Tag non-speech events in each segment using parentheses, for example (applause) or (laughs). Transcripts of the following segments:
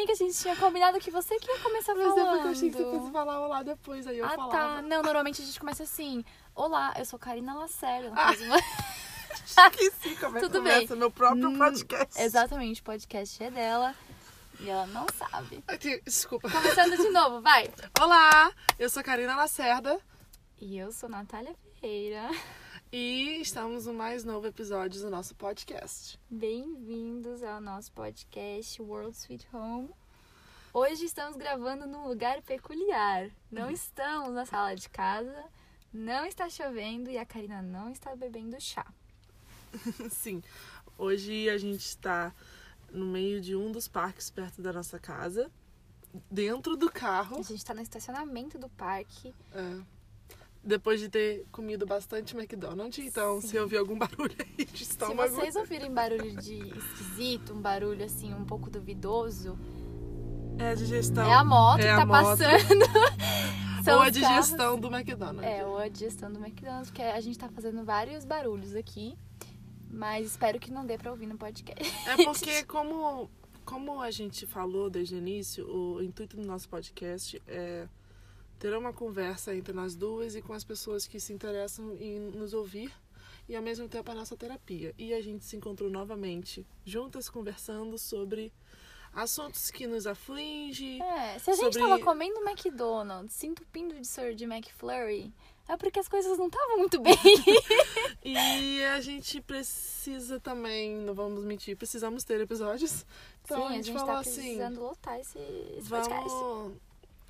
Amiga, a gente tinha combinado que você que ia começar Mas falando. é porque eu achei que você fosse falar olá depois, aí eu ah, falava. tá. Não, normalmente a gente começa assim. Olá, eu sou Karina Lacerda. Ela Ah. faz uma... (laughs) Esqueci como é que começa meu próprio Hum, podcast. Exatamente, o podcast é dela. E ela não sabe. Desculpa. Começando de novo, vai. Olá, eu sou Karina Lacerda E eu sou Natália Ferreira. E estamos no mais novo episódio do nosso podcast. Bem-vindos ao nosso podcast World Sweet Home. Hoje estamos gravando num lugar peculiar. Não (laughs) estamos na sala de casa, não está chovendo e a Karina não está bebendo chá. (laughs) Sim, hoje a gente está no meio de um dos parques perto da nossa casa, dentro do A carro, gente está no estacionamento do parque. é, depois de ter comido bastante McDonald's. Então, se ouvir algum (laughs) barulho aí de Se estômago, vocês ouvirem barulho de esquisito, um barulho assim um pouco duvidoso, é a digestão. é a moto é que tá moto. passando. (laughs) Ou a os carros. digestão do McDonald's. É, ou a digestão do McDonald's, porque a gente tá fazendo vários barulhos aqui. Mas espero que não dê pra ouvir no podcast. É porque, (laughs) como, como a gente falou desde o início, o intuito do nosso podcast é ter uma conversa entre nós duas e com as pessoas que se interessam em nos ouvir e, ao mesmo tempo, a nossa terapia. E a gente se encontrou novamente juntas conversando sobre assuntos que nos afligem. É, se a gente Sobre- tava comendo McDonald's, se entupindo de soro de McFlurry, é porque as coisas não estavam muito bem. (laughs) (laughs) E a gente precisa também, não vamos mentir, precisamos ter episódios. Então Sim, a a gente, gente falou tá assim, precisando lotar esse, esse podcast.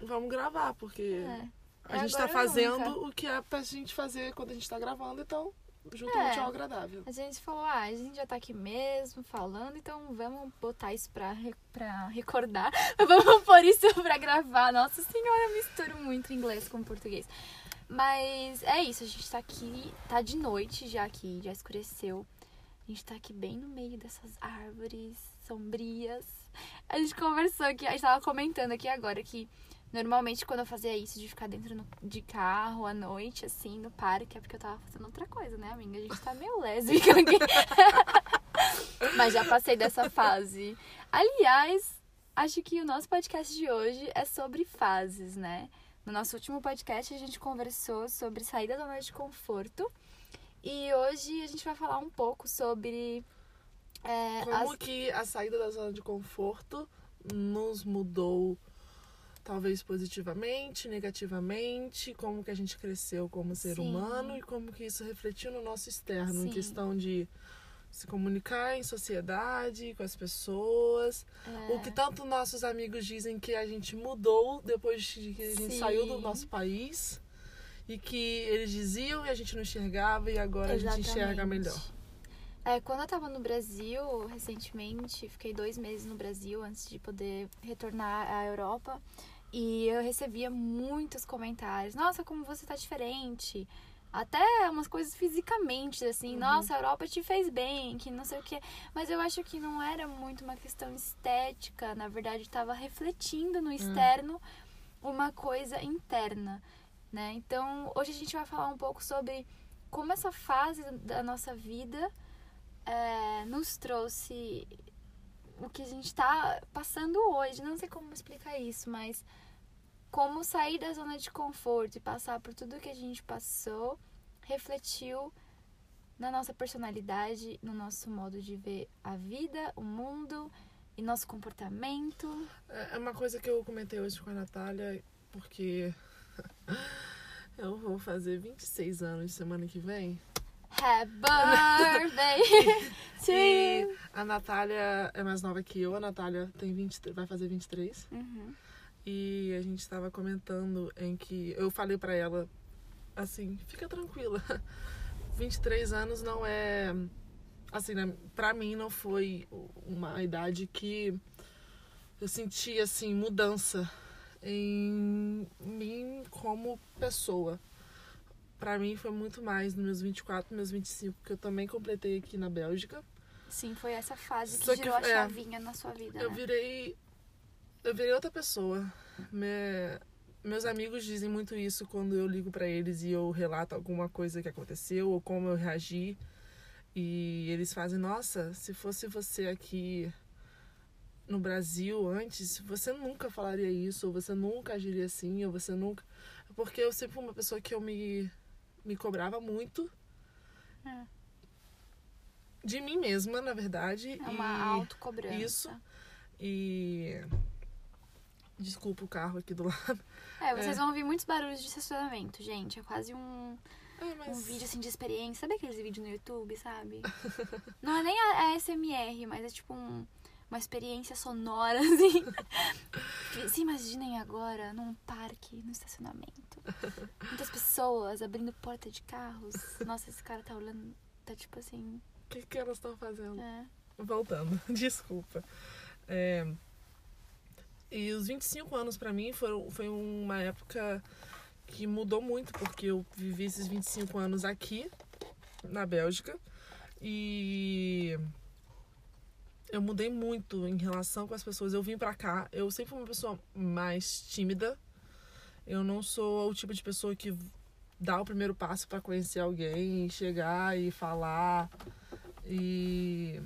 Vamos, gravar, porque É. a É gente tá ou fazendo nunca. o que é pra gente fazer quando a gente tá gravando, então junto É. útil ao agradável. A gente falou, ah, a gente já tá aqui mesmo falando, então vamos botar isso pra, pra recordar. (laughs) vamos pôr isso pra gravar. Nossa senhora, eu misturo muito inglês com português. Mas é isso, a gente tá aqui, tá de noite já aqui, já escureceu. A gente tá aqui bem no meio dessas árvores sombrias. A gente conversou aqui, a gente tava comentando aqui agora que normalmente quando eu fazia isso de ficar dentro no- de carro à noite, assim, no parque, é porque eu tava fazendo outra coisa, né, amiga? A gente tá meio (laughs) lésbica aqui. (laughs) Mas já passei dessa fase. Aliás, acho que o nosso podcast de hoje é sobre fases, né? No nosso último podcast a gente conversou sobre sair da zona de conforto. E hoje a gente vai falar um pouco sobre. é, Como as- que a saída da zona de conforto nos mudou, talvez positivamente, negativamente, como que a gente cresceu como ser Sim. humano e como que isso refletiu no nosso externo, em Sim. questão de se comunicar em sociedade, com as pessoas. é, O que tanto nossos amigos dizem que a gente mudou depois de que a gente Sim. saiu do nosso país. E que eles diziam e a gente não enxergava e agora a gente enxerga Exatamente. melhor. É, quando eu tava no Brasil, recentemente, fiquei dois meses no Brasil antes de poder retornar à Europa. E eu recebia muitos comentários. Nossa, como você tá diferente. Até umas coisas fisicamente, assim. Nossa, a Europa te fez bem, que não sei o quê. Mas eu acho que não era muito uma questão estética. Na verdade, estava refletindo no externo uma coisa interna, né? Então, hoje a gente vai falar um pouco sobre como essa fase da nossa vida é, nos trouxe o que a gente está passando hoje. Não sei como explicar isso, mas como sair da zona de conforto e passar por tudo que a gente passou refletiu na nossa personalidade, no nosso modo de ver a vida, o mundo e nosso comportamento. É uma coisa que eu comentei hoje com a Natália, porque (laughs) eu vou fazer 26 anos semana que vem. Happy (laughs) birthday to you. a Natália é mais nova que eu, a Natália tem 20, vai fazer 23. Uhum. E a gente estava comentando em que eu falei pra ela assim, fica tranquila. (laughs) 23 anos não é assim, né, pra mim não foi uma idade que eu senti assim mudança em mim como pessoa. Pra mim foi muito mais nos meus 24, meus 25, que eu também completei aqui na Bélgica. Sim, foi essa fase que Só que, girou a é, chavinha na sua vida, Eu né? virei. Eu virei outra pessoa. Me- meus amigos dizem muito isso quando eu ligo pra eles e eu relato alguma coisa que aconteceu ou como eu reagi. E eles fazem, nossa, se fosse você aqui no Brasil antes, você nunca falaria isso, ou você nunca agiria assim, ou você nunca. Porque eu sempre fui uma pessoa que eu me, me cobrava muito. É. De mim mesma, na verdade. É uma e autocobrança. Isso. E. Desculpa o carro aqui do (laughs) lado. É, vocês É. vão ouvir muitos barulhos de estacionamento, gente. É quase um, É, um mas. vídeo assim de experiência. Sabe aqueles vídeos no YouTube, sabe? (laughs) Não é nem a, a SMR, mas é tipo um- uma experiência sonora, (laughs) assim. Se imaginem agora num parque, no estacionamento. Muitas pessoas abrindo porta de carros. Nossa, esse cara tá olhando. Tá tipo assim. O que, que elas estão fazendo? É. Voltando, desculpa. É, E os 25 anos pra mim foram, foi uma época que mudou muito, porque eu vivi esses 25 anos aqui, na Bélgica, e eu mudei muito em relação com as pessoas. Eu vim pra cá, eu sempre fui uma pessoa mais tímida. Eu não sou o tipo de pessoa que dá o primeiro passo pra conhecer alguém, chegar e falar. E.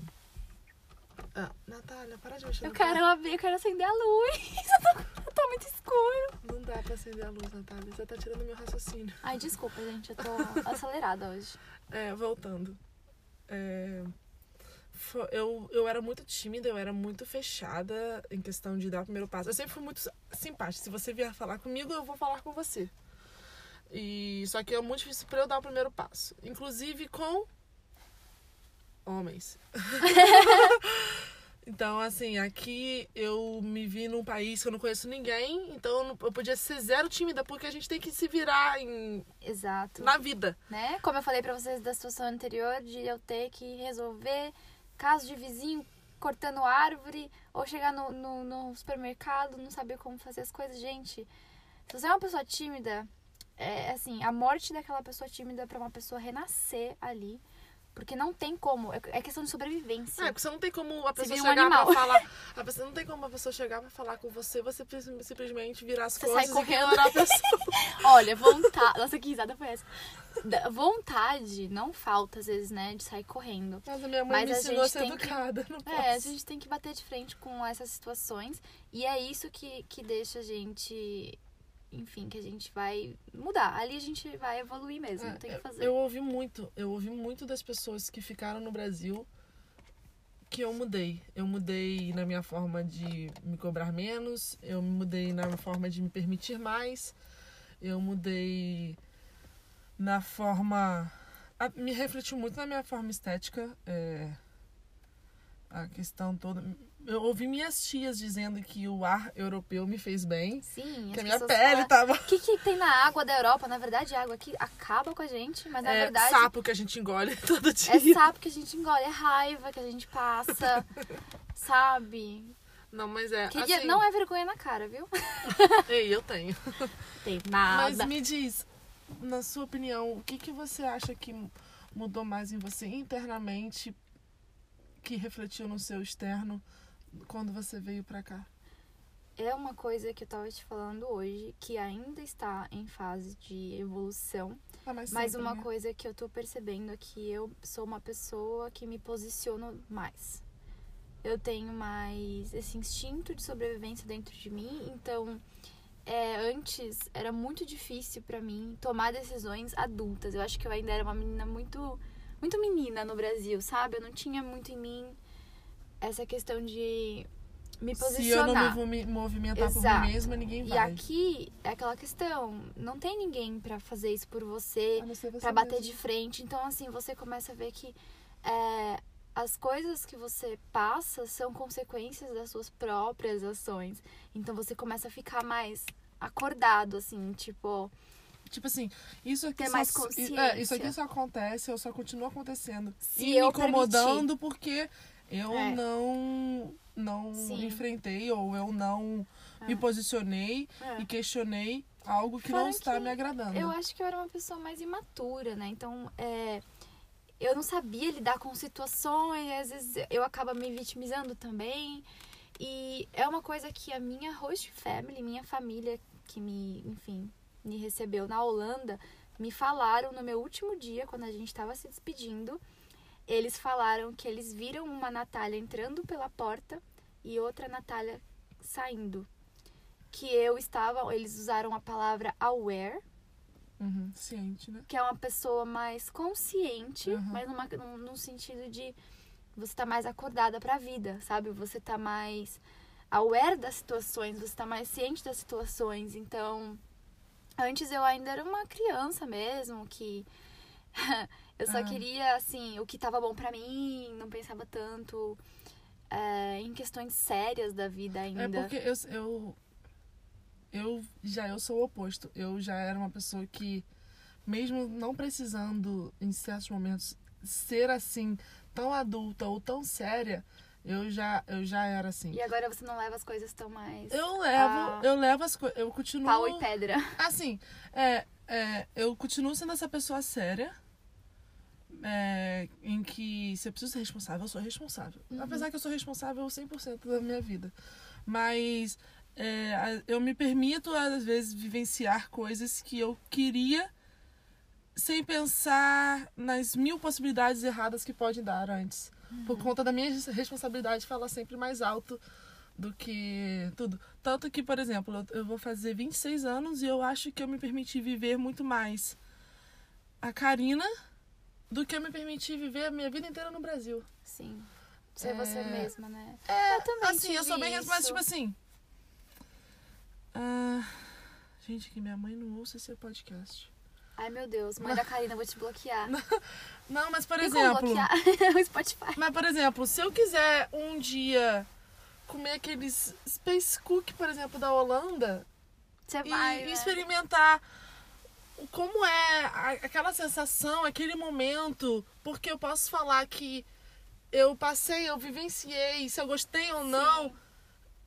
Ah, Natália, para de mexer Eu quero abrir, eu quero acender a luz. (laughs) tá muito escuro. Não dá pra acender a luz, Natália. Você tá tirando meu raciocínio. Ai, desculpa, gente. Eu tô (laughs) acelerada hoje. É, voltando. É, eu, eu era muito tímida, eu era muito fechada em questão de dar o primeiro passo. Eu sempre fui muito simpática. Se você vier falar comigo, eu vou falar com você. E só que é muito difícil pra eu dar o primeiro passo. Inclusive com homens. (laughs) então, assim, aqui eu me vi num país que eu não conheço ninguém, então eu podia ser zero tímida, porque a gente tem que se virar em, Exato. na vida. né? Como eu falei pra vocês da situação anterior, de eu ter que resolver caso de vizinho cortando árvore, ou chegar no, no, no supermercado, não saber como fazer as coisas. Gente, se você é uma pessoa tímida, é assim, a morte daquela pessoa tímida pra uma pessoa renascer ali. Porque não tem como, é é questão de sobrevivência. É, porque você não tem como a pessoa um chegar animal. pra falar. (laughs) A pessoa não tem como a pessoa chegar pra falar com você, você sim- simplesmente virar as Você costas sai e correndo. ignorar a pessoa. (laughs) Olha, vontade. Nossa, que risada foi essa? Da- Vontade não falta, às vezes, né? De sair correndo. Mas a minha mãe Mas me a ensinou a gente ser tem que- educada. Não posso. É, a gente tem que bater de frente com essas situações. E é isso que, que deixa a gente. Enfim, que a gente vai mudar. Ali a gente vai evoluir mesmo. É, tem que eu- fazer. Eu ouvi muito, eu ouvi muito das pessoas que ficaram no Brasil que eu mudei. Eu mudei na minha forma de me cobrar menos, eu mudei na minha forma de me permitir mais, eu mudei na forma. a- me refletiu muito na minha forma estética. é, a questão toda. Eu ouvi minhas tias dizendo que o ar europeu me fez bem. Sim, Que a minha pele falam, tava. O que, que tem na água da Europa? Na verdade, a água aqui acaba com a gente, mas na é, verdade sapo que a gente engole (laughs) todo dia. é sapo que a gente engole, é raiva que a gente passa, (laughs) sabe? Não, mas é. Queria, assim, Não é vergonha na cara, viu? (laughs) Ei, eu tenho. Tem Mas nada. me diz, na sua opinião, o que, que você acha que mudou mais em você internamente que refletiu no seu externo quando você veio pra cá? É uma coisa que eu tava te falando hoje, que ainda está em fase de evolução. Ah, mas Mas sempre, uma né? coisa que eu tô percebendo é que eu sou uma pessoa que me posiciono mais. Eu tenho mais esse instinto de sobrevivência dentro de mim, então é, antes era muito difícil pra mim tomar decisões adultas. Eu acho que eu ainda era uma menina muito muito menina no Brasil, sabe? Eu não tinha muito em mim essa questão de me Se eu posicionar. não me movimentar por Exato. mim mesma, ninguém E vai. aqui é aquela questão, não tem ninguém pra fazer isso por você, você Pra bater mesmo. de frente. Então, assim, você começa a ver que é, as coisas que você passa são consequências das suas próprias ações. Então, você começa a ficar mais acordado, assim, tipo, Tipo assim, isso aqui só, mais É, isso aqui só acontece, ou só continua acontecendo. Se e me incomodando porque eu É. não não Sim. enfrentei ou eu não É. me posicionei É. e questionei algo que Fora não está que me agradando. eu acho que eu era uma pessoa mais imatura, né? Então, é, eu não sabia lidar com situações, às vezes eu acabo me vitimizando também. E é uma coisa que a minha host family, minha família, que me, enfim, me recebeu na Holanda, me falaram no meu último dia, quando a gente estava se despedindo. Eles falaram que eles viram uma Natália entrando pela porta e outra Natália saindo. Que eu estava, eles usaram a palavra aware, Uhum, ciente, né? que é uma pessoa mais consciente, Uhum. mas numa, num, num sentido de você tá mais acordada pra vida, sabe? Você tá mais aware das situações, você tá mais ciente das situações. Então, antes eu ainda era uma criança mesmo, que (laughs) eu só Ah. queria, assim, o que tava bom pra mim, não pensava tanto é, em questões sérias da vida ainda. É porque eu, eu, eu já eu sou o oposto. Eu já era uma pessoa que, mesmo não precisando, em certos momentos, ser assim, tão adulta ou tão séria, eu já, eu já era assim. E agora você não leva as coisas tão mais Eu levo, Ah. eu levo as coisas. Eu continuo. pau e pedra. Assim, é, é, eu continuo sendo essa pessoa séria. É, em que se eu preciso ser responsável, eu sou responsável. Apesar que eu sou responsável 100% da minha vida. Mas é, eu me permito, às vezes, vivenciar coisas que eu queria sem pensar nas mil possibilidades erradas que pode dar antes. Por conta da minha responsabilidade falar sempre mais alto do que tudo. Tanto que, por exemplo, eu- eu vou fazer 26 anos e eu acho que eu me permiti viver muito mais a Karina do que eu me permiti viver a minha vida inteira no Brasil. Sim. Ser É. você mesma, né? É, Eu também assim, eu sou bem, mas isso. tipo assim. ah, gente, que minha mãe não ouça esse podcast. Ai, meu Deus, mãe da Karina, vou te bloquear. (laughs) Não, mas por Tem exemplo, bloquear (laughs) o Spotify. mas por exemplo, se eu quiser um dia comer aqueles Space Cook, por exemplo, da Holanda, Você e vai, né? experimentar como é aquela sensação, aquele momento, porque eu posso falar que eu passei, eu vivenciei, se eu gostei ou não. Sim.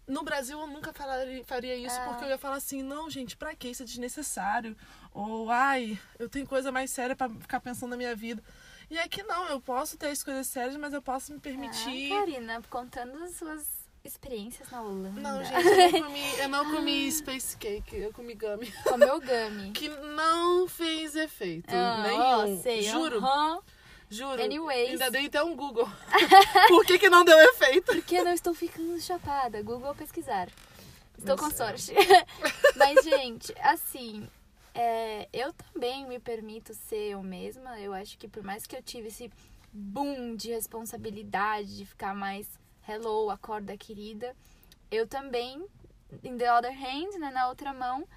No Brasil eu nunca falaria, faria isso, É. porque eu ia falar assim, não, gente, pra que isso é desnecessário? Ou, ai, eu tenho coisa mais séria pra ficar pensando na minha vida. E aqui não, eu posso ter as coisas sérias, mas eu posso me permitir. Ah, Karina, contando as suas experiências na Holanda. não, gente, eu não comi, eu não comi (gasps) Space Cake, eu comi gummy. Comeu gummy. (laughs) Que não fez efeito Ah, nenhum. ó, sei, Juro, aham. juro. Anyways. Ainda dei até um Google. (laughs) Por que, que não deu efeito? Porque não estou ficando chapada. Google pesquisar. Estou Mas com é. sorte. (laughs) Mas, gente, assim, é, eu também me permito ser eu mesma. Eu acho que por mais que eu tive esse boom de responsabilidade, de ficar mais hello, acorda querida, eu também, in the other hand, né, na outra mão,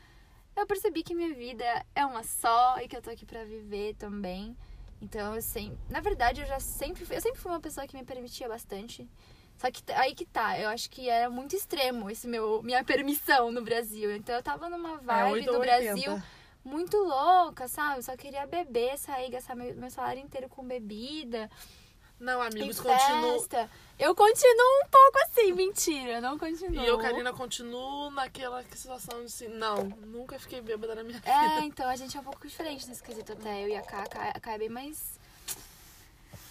eu percebi que minha vida é uma só e que eu tô aqui pra viver também. Então, eu sempre, na verdade, eu já sempre, fui- eu sempre fui uma pessoa que me permitia bastante. Só que aí que tá, eu acho que era muito extremo esse meu minha permissão no Brasil. Então eu tava numa É, vibe 8 no ou 80. Brasil muito louca, sabe? Eu só queria beber, sair, gastar meu, meu salário inteiro com bebida, Não, amigos, continuo. Eu continuo um pouco assim, mentira, não continuo. E eu, Karina, continuo naquela situação de assim, não, nunca fiquei bêbada na minha vida. É, (laughs) então a gente é um pouco diferente nesse quesito até. Eu e a Ká, a é bem mais.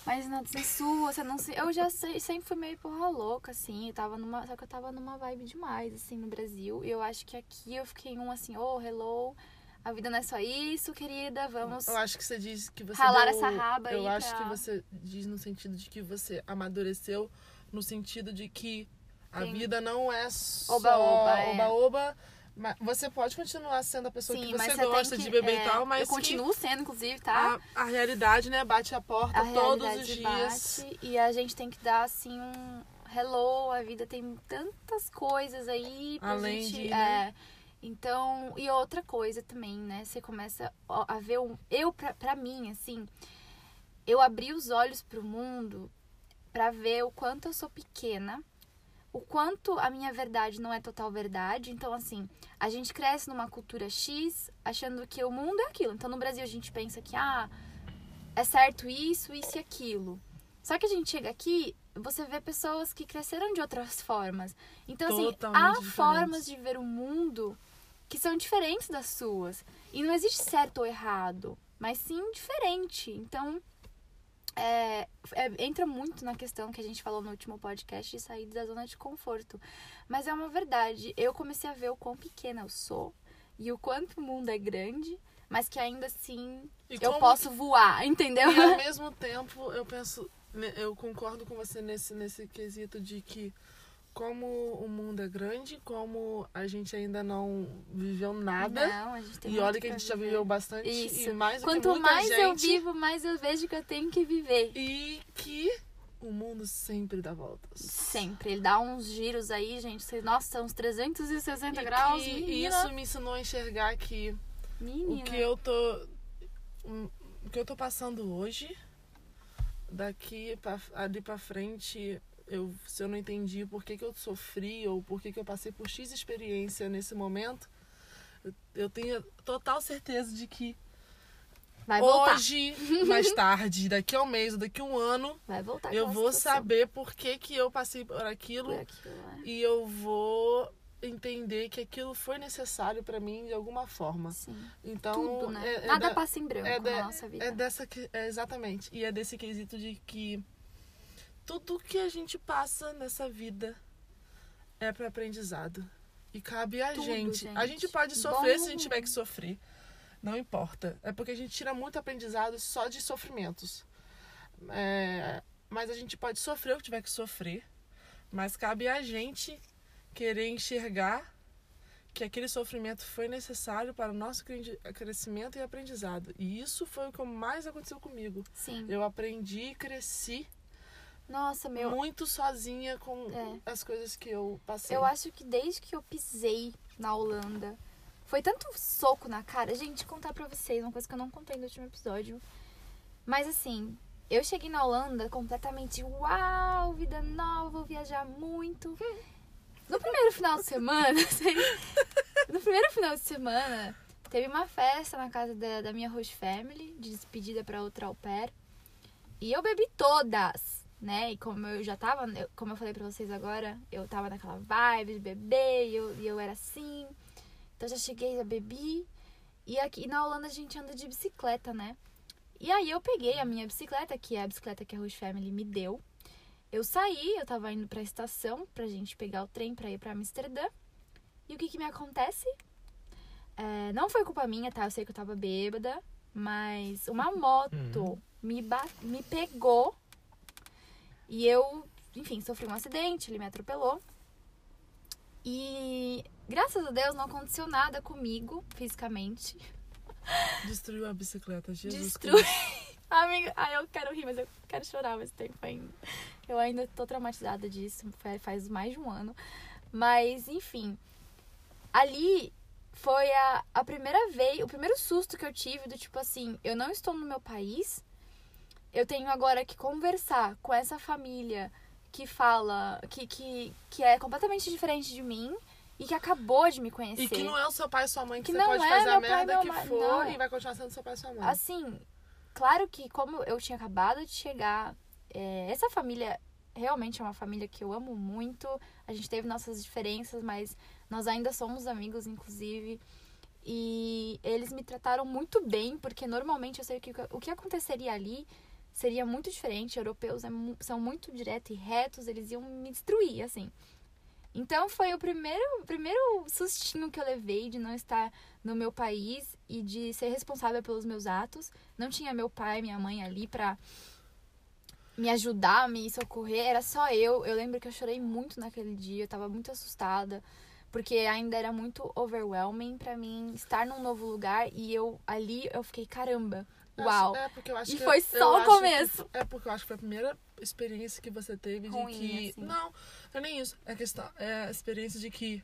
Mais na na sua, você não se. Eu já sei, sempre fui meio porra louca, assim. Eu tava numa. Só que eu tava numa vibe demais, assim, no Brasil. E eu acho que aqui eu fiquei um assim, oh, hello. A vida não é só isso, querida. Vamos. Eu acho que você diz que você Ralar deu- essa raba Eu acho pra- que você diz no sentido de que você amadureceu, no sentido de que a Sim. vida não é só Oba-oba, é. oba-oba, mas você pode continuar sendo a pessoa Sim, que você você gosta tem de que, beber é, e tal, mas Eu que continuo sendo, inclusive, tá? a, a realidade, né, bate a porta a todos os dias. bate e a gente tem que dar assim um hello, a vida tem tantas coisas aí pra Além gente, de, é, né? Então, e outra coisa também, né? Você começa a ver um eu pra, pra mim assim, eu abri os olhos pro mundo pra ver o quanto eu sou pequena. O quanto a minha verdade não é total verdade. Então, assim, a gente cresce numa cultura X achando que o mundo é aquilo. Então, no Brasil, a gente pensa que, ah, é certo isso, isso e aquilo. Só que a gente chega aqui, você vê pessoas que cresceram de outras formas. Então, assim, Totalmente há diferentes. formas de ver o mundo que são diferentes das suas. E não existe certo ou errado, mas sim diferente. Então, é, é, entra muito na questão que a gente falou no último podcast de sair da zona de conforto. Mas é uma verdade. Eu comecei a ver o quão pequena eu sou e o quanto o mundo é grande, mas que ainda assim E eu como- posso voar, entendeu? E ao (laughs) mesmo tempo, eu penso, né, eu concordo com você nesse, nesse quesito de que como o mundo é grande, como a gente ainda não viveu nada. Não, a gente tem e olha que a gente já viver. viveu bastante. Isso. E mais Quanto mais eu gente. vivo, mais eu vejo que eu tenho que viver. E que o mundo sempre dá voltas. Sempre. Ele dá uns giros aí, gente. Nossa, uns 360 E graus. menina. isso me ensinou a enxergar que Menina. o que eu tô o que eu tô passando hoje daqui pra, ali pra frente eu se eu não entendi por que, que eu sofri ou por que, que eu passei por x experiência nesse momento eu, eu tenho total certeza de que Vai voltar. hoje mais (laughs) tarde daqui a um mês ou daqui a um ano eu vou situação. saber por que, que eu passei por aquilo Por aquilo, né? e eu vou entender que aquilo foi necessário pra mim de alguma forma Sim. então Tudo, né? é- é Nada da- passa em branco é, na de- nossa vida. é dessa que é exatamente e é desse quesito de que tudo que a gente passa nessa vida é para aprendizado e cabe a Tudo, gente. a gente. gente pode Bom sofrer ou se a gente tiver que sofrer não importa é porque a gente tira muito aprendizado só de sofrimentos É, mas a gente pode sofrer o que tiver que sofrer mas cabe a gente querer enxergar que aquele sofrimento foi necessário para o nosso cre- crescimento e aprendizado. E isso foi o que mais aconteceu comigo. Sim. Eu aprendi e cresci Nossa, meu. muito sozinha com É. as coisas que eu passei. Eu acho que desde que eu pisei na Holanda, foi tanto soco na cara. Gente, contar pra vocês uma coisa que eu não contei no último episódio. Mas assim, eu cheguei na Holanda completamente uau, vida nova, vou viajar muito. No primeiro final de semana, (laughs) assim, no primeiro final de semana, teve uma festa na casa da, da minha host family, de despedida pra outra au pair. E eu bebi todas, né? E como eu já tava, eu- como eu falei pra vocês agora, eu tava naquela vibe de beber e eu, e eu era assim. Então já cheguei, já bebi. E aqui na Holanda a gente anda de bicicleta, né? E aí eu peguei a minha bicicleta, que é a bicicleta que a Host Family me deu. Eu saí, eu tava indo pra estação pra gente pegar o trem pra ir pra Amsterdã. E o que que me acontece? É, não foi culpa minha, tá? Eu sei que eu tava bêbada, mas uma (laughs) moto me, ba- me pegou e eu, enfim, sofri um acidente, ele me atropelou. E graças a Deus não aconteceu nada comigo fisicamente. (laughs) Destruiu a bicicleta, Jesus Destrui. Cristo. (laughs) Amiga, ai, eu quero rir, mas eu quero chorar ao mesmo tempo ainda. Eu ainda tô traumatizada disso, fa- faz mais de um ano. Mas, enfim, ali foi a, a primeira vez, o primeiro susto que eu tive do tipo assim, eu não estou no meu país, eu tenho agora que conversar com essa família que fala, que, que, que é completamente diferente de mim e que acabou de me conhecer. E que não é o seu pai e sua mãe, que, Que você não pode é fazer a pai merda meu que ma- for não. e vai continuar sendo seu pai e sua mãe. Assim, claro que como eu tinha acabado de chegar, é, essa família realmente é uma família que eu amo muito. A gente teve nossas diferenças, mas nós ainda somos amigos, inclusive. E eles me trataram muito bem, porque normalmente eu sei que o que aconteceria ali seria muito diferente. Europeus é são muito diretos e retos, eles iam me destruir, assim. Então foi o primeiro, primeiro sustinho que eu levei de não estar no meu país e de ser responsável pelos meus atos. Não tinha meu pai, minha mãe ali pra me ajudar, me socorrer, era só eu. Eu lembro que eu chorei muito naquele dia, eu tava muito assustada, porque ainda era muito overwhelming pra mim estar num novo lugar e eu ali eu fiquei caramba. Uau. é porque eu acho E que- foi só o acho que- começo. é porque eu acho que foi a primeira experiência que você teve de Ruim, que. assim. Não, não é nem isso. É, questão, é a experiência de que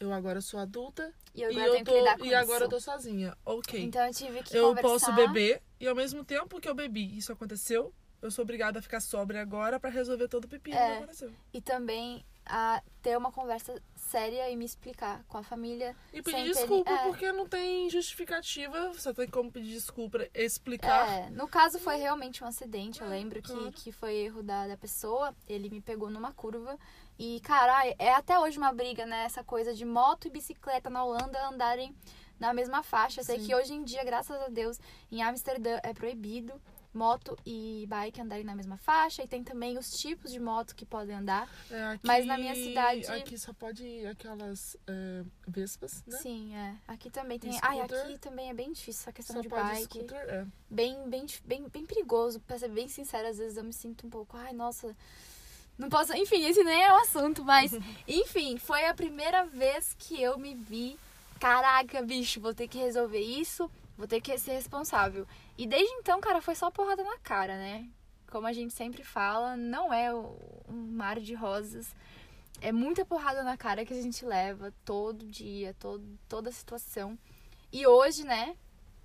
eu agora sou adulta E eu e, agora eu tenho tô, que lidar com e isso. agora eu tô sozinha. Ok. Então eu tive que eu conversar. posso beber e ao mesmo tempo que eu bebi, isso aconteceu, eu sou obrigada a ficar sóbria agora pra resolver todo o pepino É. que aconteceu. E também a ter uma conversa séria e me explicar com a família. E pedir Sem ter- desculpa é. porque não tem justificativa, você tem como pedir desculpa, explicar. É, no caso foi realmente um acidente. Eu É, lembro que, claro. que foi erro da, da pessoa. Ele me pegou numa curva. E, cara, é até hoje uma briga, né? Essa coisa de moto e bicicleta na Holanda andarem na mesma faixa. Eu sei Sim. que hoje em dia, graças a Deus, em Amsterdã é proibido moto e bike andarem na mesma faixa. E tem também os tipos de moto que podem andar. É, aqui- Mas na minha cidade- Aqui só pode aquelas é, vespas, né? Sim, é. Aqui também tem. Ai, aqui também é bem difícil essa questão de bike. scooter, é. bem, bem, bem, bem perigoso. Pra ser bem sincera, às vezes eu me sinto um pouco, ai, nossa, Não posso. Enfim, esse nem é o assunto, mas. (laughs) enfim, foi a primeira vez que eu me vi. Caraca, bicho, vou ter que resolver isso, vou ter que ser responsável. E desde então, cara, foi só porrada na cara, né? Como a gente sempre fala, não é um mar de rosas. É muita porrada na cara que a gente leva todo dia, todo, toda situação. E hoje, né,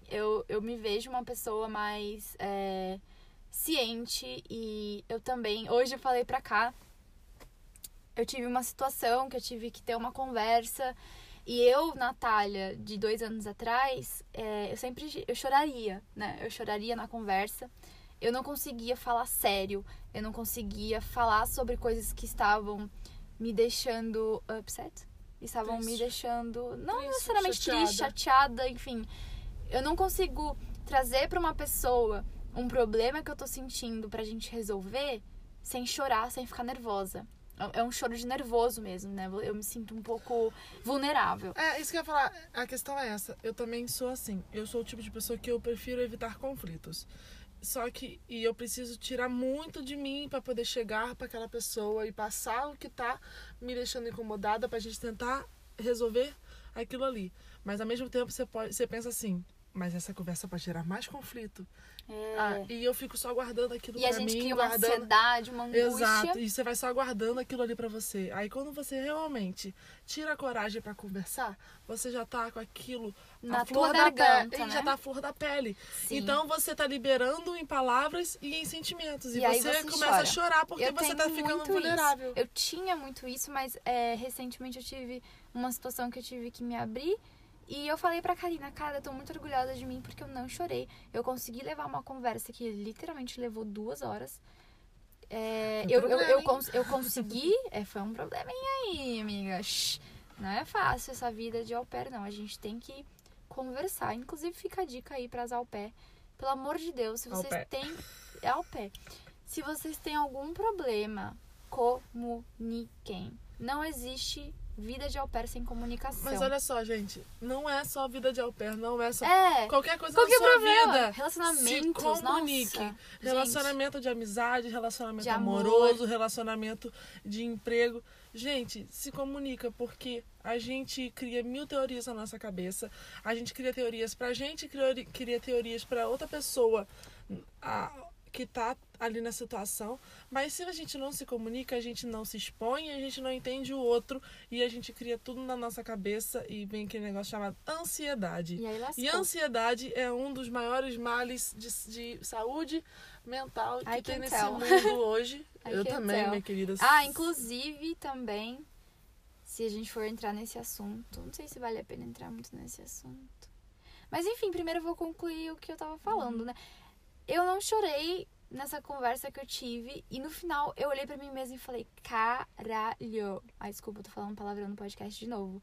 eu, eu me vejo uma pessoa mais é, ciente e eu também. Hoje eu falei pra cá, eu tive uma situação que eu tive que ter uma conversa. E eu, Natália, de dois anos atrás, é, eu sempre eu choraria, né? Eu choraria na conversa. Eu não conseguia falar sério. Eu não conseguia falar sobre coisas que estavam me deixando upset. Estavam triste. me deixando, não triste, necessariamente chateada. triste, chateada, enfim. Eu não consigo trazer para uma pessoa um problema que eu tô sentindo pra gente resolver sem chorar, sem ficar nervosa. É um choro de nervoso mesmo, né? Eu me sinto um pouco vulnerável. É, isso que eu ia falar. A questão é essa. Eu também sou assim. Eu sou o tipo de pessoa que eu prefiro evitar conflitos. Só que e eu preciso tirar muito de mim para poder chegar para aquela pessoa e passar o que tá me deixando incomodada pra gente tentar resolver aquilo ali. Mas ao mesmo tempo você pode, você pensa assim, mas essa conversa pode gerar mais conflito. É. Ah, e eu fico só guardando aquilo e pra mim. E a gente cria guardando... uma ansiedade, uma angústia. Exato. E você vai só guardando aquilo ali para você. Aí quando você realmente tira a coragem para conversar, você já tá com aquilo na flor da garganta, pele. Né? Já tá a flor da pele. Sim. Então você tá liberando em palavras e em sentimentos. E, e você, você começa chora. a chorar porque eu você tá ficando vulnerável. Isso. Eu tinha muito isso, mas é, recentemente eu tive uma situação que eu tive que me abrir e eu falei pra Karina, cara, eu tô muito orgulhosa de mim porque eu não chorei. Eu consegui levar uma conversa que literalmente levou duas horas. É, eu, eu, eu, cons eu, consegui. (laughs) É, foi um probleminha aí, amiga. Shhh, não é fácil essa vida de au pair, não. A gente tem que conversar. Inclusive, fica a dica aí pras au pair. Pelo amor de Deus, se vocês têm. É au pair. Se vocês têm algum problema, comuniquem. Não existe vida de au pair sem comunicação. Mas olha só, gente, não é só vida de au pair, não é só é, qualquer coisa qualquer na sua problema. vida. Relacionamentos, se comunique. Nossa, relacionamento gente. de amizade, relacionamento de amoroso, relacionamento de emprego. Gente, se comunica porque a gente cria mil teorias na nossa cabeça. A gente cria teorias pra gente, cria, cria teorias pra outra pessoa. A, que tá ali na situação, mas se a gente não se comunica, a gente não se expõe, a gente não entende o outro e a gente cria tudo na nossa cabeça e vem aquele negócio chamado ansiedade. E, aí e a ansiedade é um dos maiores males de, de saúde mental que I tem nesse tell. mundo (laughs) hoje. Eu também, tell. minha querida. Ah, inclusive também, se a gente for entrar nesse assunto, não sei se vale a pena entrar muito nesse assunto. Mas enfim, primeiro eu vou concluir o que eu tava falando, né? Eu não chorei nessa conversa que eu tive e no final eu olhei para mim mesma e falei, caralho. Ai, desculpa, eu tô falando palavrão no podcast de novo.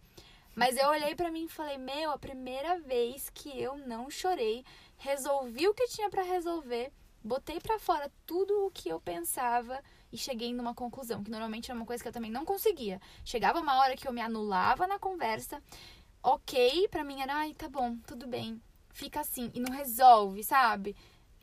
Mas eu olhei para mim e falei, meu, a primeira vez que eu não chorei, resolvi o que tinha para resolver, botei para fora tudo o que eu pensava e cheguei numa conclusão, que normalmente era uma coisa que eu também não conseguia. Chegava uma hora que eu me anulava na conversa, ok, pra mim era, ai, tá bom, tudo bem, fica assim, e não resolve, sabe?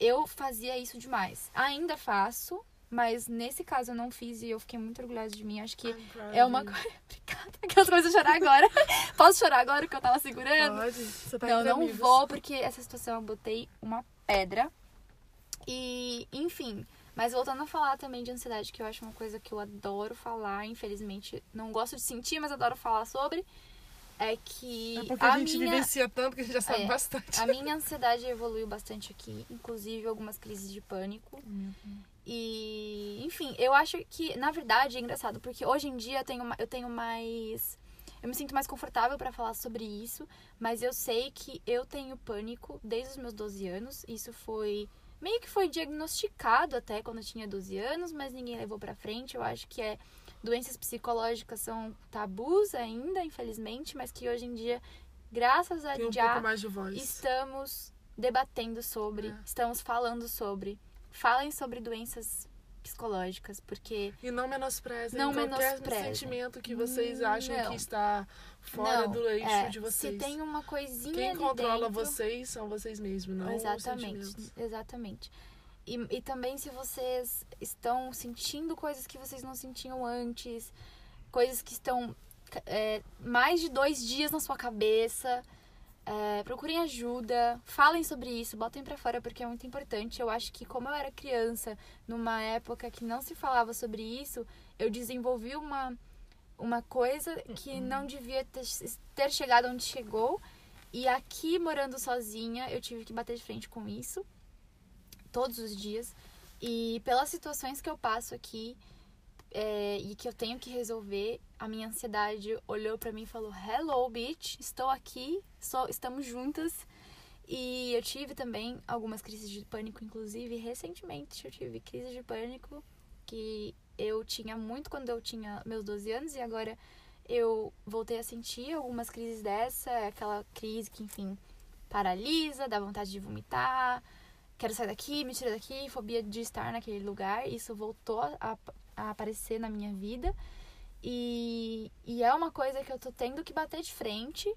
Eu fazia isso demais. Ainda faço, mas nesse caso eu não fiz e eu fiquei muito orgulhosa de mim. Acho que é uma coisa. (laughs) Obrigada. Aquelas coisas chorar agora. (laughs) Posso chorar agora que eu tava segurando? Pode. Você tá não, não amigos. vou, porque essa situação eu botei uma pedra. E, enfim. Mas voltando a falar também de ansiedade, que eu acho uma coisa que eu adoro falar, infelizmente não gosto de sentir, mas adoro falar sobre é que. É porque a, a gente minha... vivencia tanto que a gente já sabe é, bastante. A minha ansiedade evoluiu bastante aqui, inclusive algumas crises de pânico. Uhum. E, enfim, eu acho que, na verdade, é engraçado, porque hoje em dia eu tenho, eu tenho mais. Eu me sinto mais confortável para falar sobre isso, mas eu sei que eu tenho pânico desde os meus 12 anos. Isso foi. Meio que foi diagnosticado até quando eu tinha 12 anos, mas ninguém levou pra frente. Eu acho que é doenças psicológicas são tabus ainda, infelizmente, mas que hoje em dia, graças a um já, de estamos debatendo sobre, É. estamos falando sobre. Falem sobre doenças psicológicas, porque E não menosprezem Não qualquer menosprezem. sentimento que vocês acham Não. que está fora não, do eixo é, de vocês. se tem uma coisinha Quem controla dentro, vocês são vocês mesmos, não exatamente, exatamente. E, e também se vocês estão sentindo coisas que vocês não sentiam antes, coisas que estão é, mais de dois dias na sua cabeça. É, procurem ajuda, falem sobre isso, botem pra fora porque é muito importante. Eu acho que, como eu era criança, numa época que não se falava sobre isso, eu desenvolvi uma, uma coisa que Uhum. não devia ter, ter chegado onde chegou. E aqui, morando sozinha, eu tive que bater de frente com isso todos os dias. E pelas situações que eu passo aqui é, e que eu tenho que resolver, a minha ansiedade olhou pra mim e falou: Hello, bitch, estou aqui, sou, estamos juntas. E eu tive também algumas crises de pânico, inclusive recentemente eu tive crise de pânico que eu tinha muito quando eu tinha meus 12 anos e agora eu voltei a sentir algumas crises dessa, aquela crise que, enfim, paralisa, dá vontade de vomitar, quero sair daqui, me tira daqui, fobia de estar naquele lugar. Isso voltou a, a aparecer na minha vida. E, e é uma coisa que eu tô tendo que bater de frente.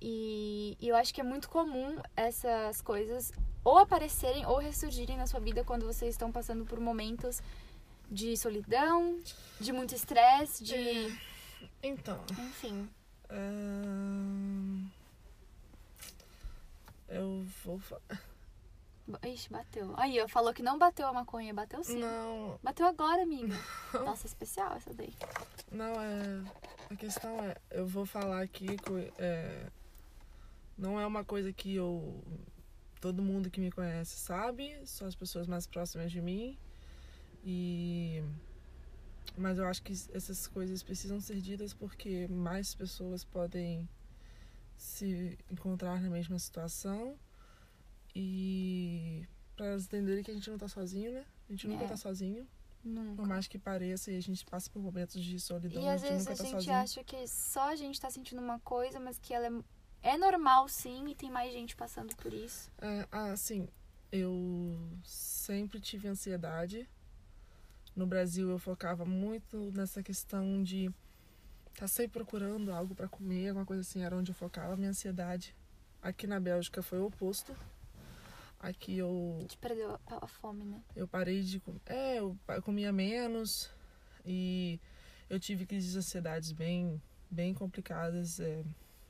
E, e eu acho que é muito comum essas coisas ou aparecerem ou ressurgirem na sua vida quando vocês estão passando por momentos de solidão, de muito estresse, de. Então, Enfim. ahn, eu vou. fa- (laughs) Ixi, bateu. Aí, ó, falou que não bateu a maconha, bateu sim. Não, Bateu agora, amiga. (laughs) Nossa, especial essa daí. não é. A questão é, eu vou falar aqui é, não é uma coisa que eu todo mundo que me conhece sabe, só as pessoas mais próximas de mim. E mas eu acho que essas coisas precisam ser ditas porque mais pessoas podem se encontrar na mesma situação e para elas entenderem que a gente não tá sozinho, né? A gente nunca É. tá sozinho. Por Nunca. mais que pareça e a gente passa por momentos de solidão, E a às gente vezes a tá gente sozinho. acha que só a gente tá sentindo uma coisa, mas que ela é, é normal sim e tem mais gente passando por isso. É, ah, assim, eu sempre tive ansiedade. No Brasil eu focava muito nessa questão de estar sempre procurando algo para comer, alguma coisa assim, era onde eu focava a minha ansiedade. Aqui na Bélgica foi o oposto. Aqui eu, gente perdeu a, a fome, né? eu parei de. É, eu comia menos e eu tive crises de ansiedades bem, bem complicadas. É,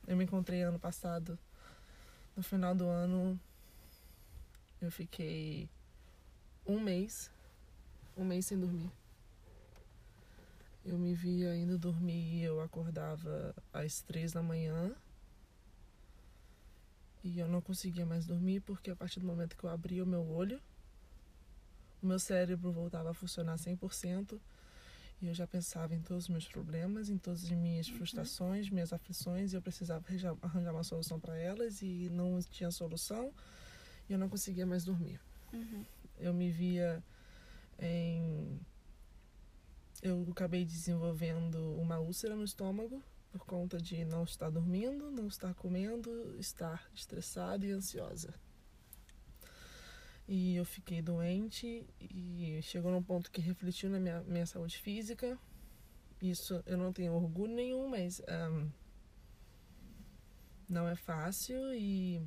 eu me encontrei ano passado, no final do ano, eu fiquei um mês, um mês sem dormir. Eu me via indo dormir e eu acordava às três da manhã. E eu não conseguia mais dormir porque a partir do momento que eu abria o meu olho, o meu cérebro voltava a funcionar 100% e eu já pensava em todos os meus problemas, em todas as minhas frustrações, minhas aflições e eu precisava arranjar- arranjar uma solução para elas e não tinha solução e eu não conseguia mais dormir. Uhum. Eu me via em. Eu acabei desenvolvendo uma úlcera no estômago por conta de não estar dormindo, não estar comendo, estar estressada e ansiosa. E eu fiquei doente e chegou num ponto que refletiu na minha, minha saúde física. Isso eu não tenho orgulho nenhum, mas ahn, não é fácil e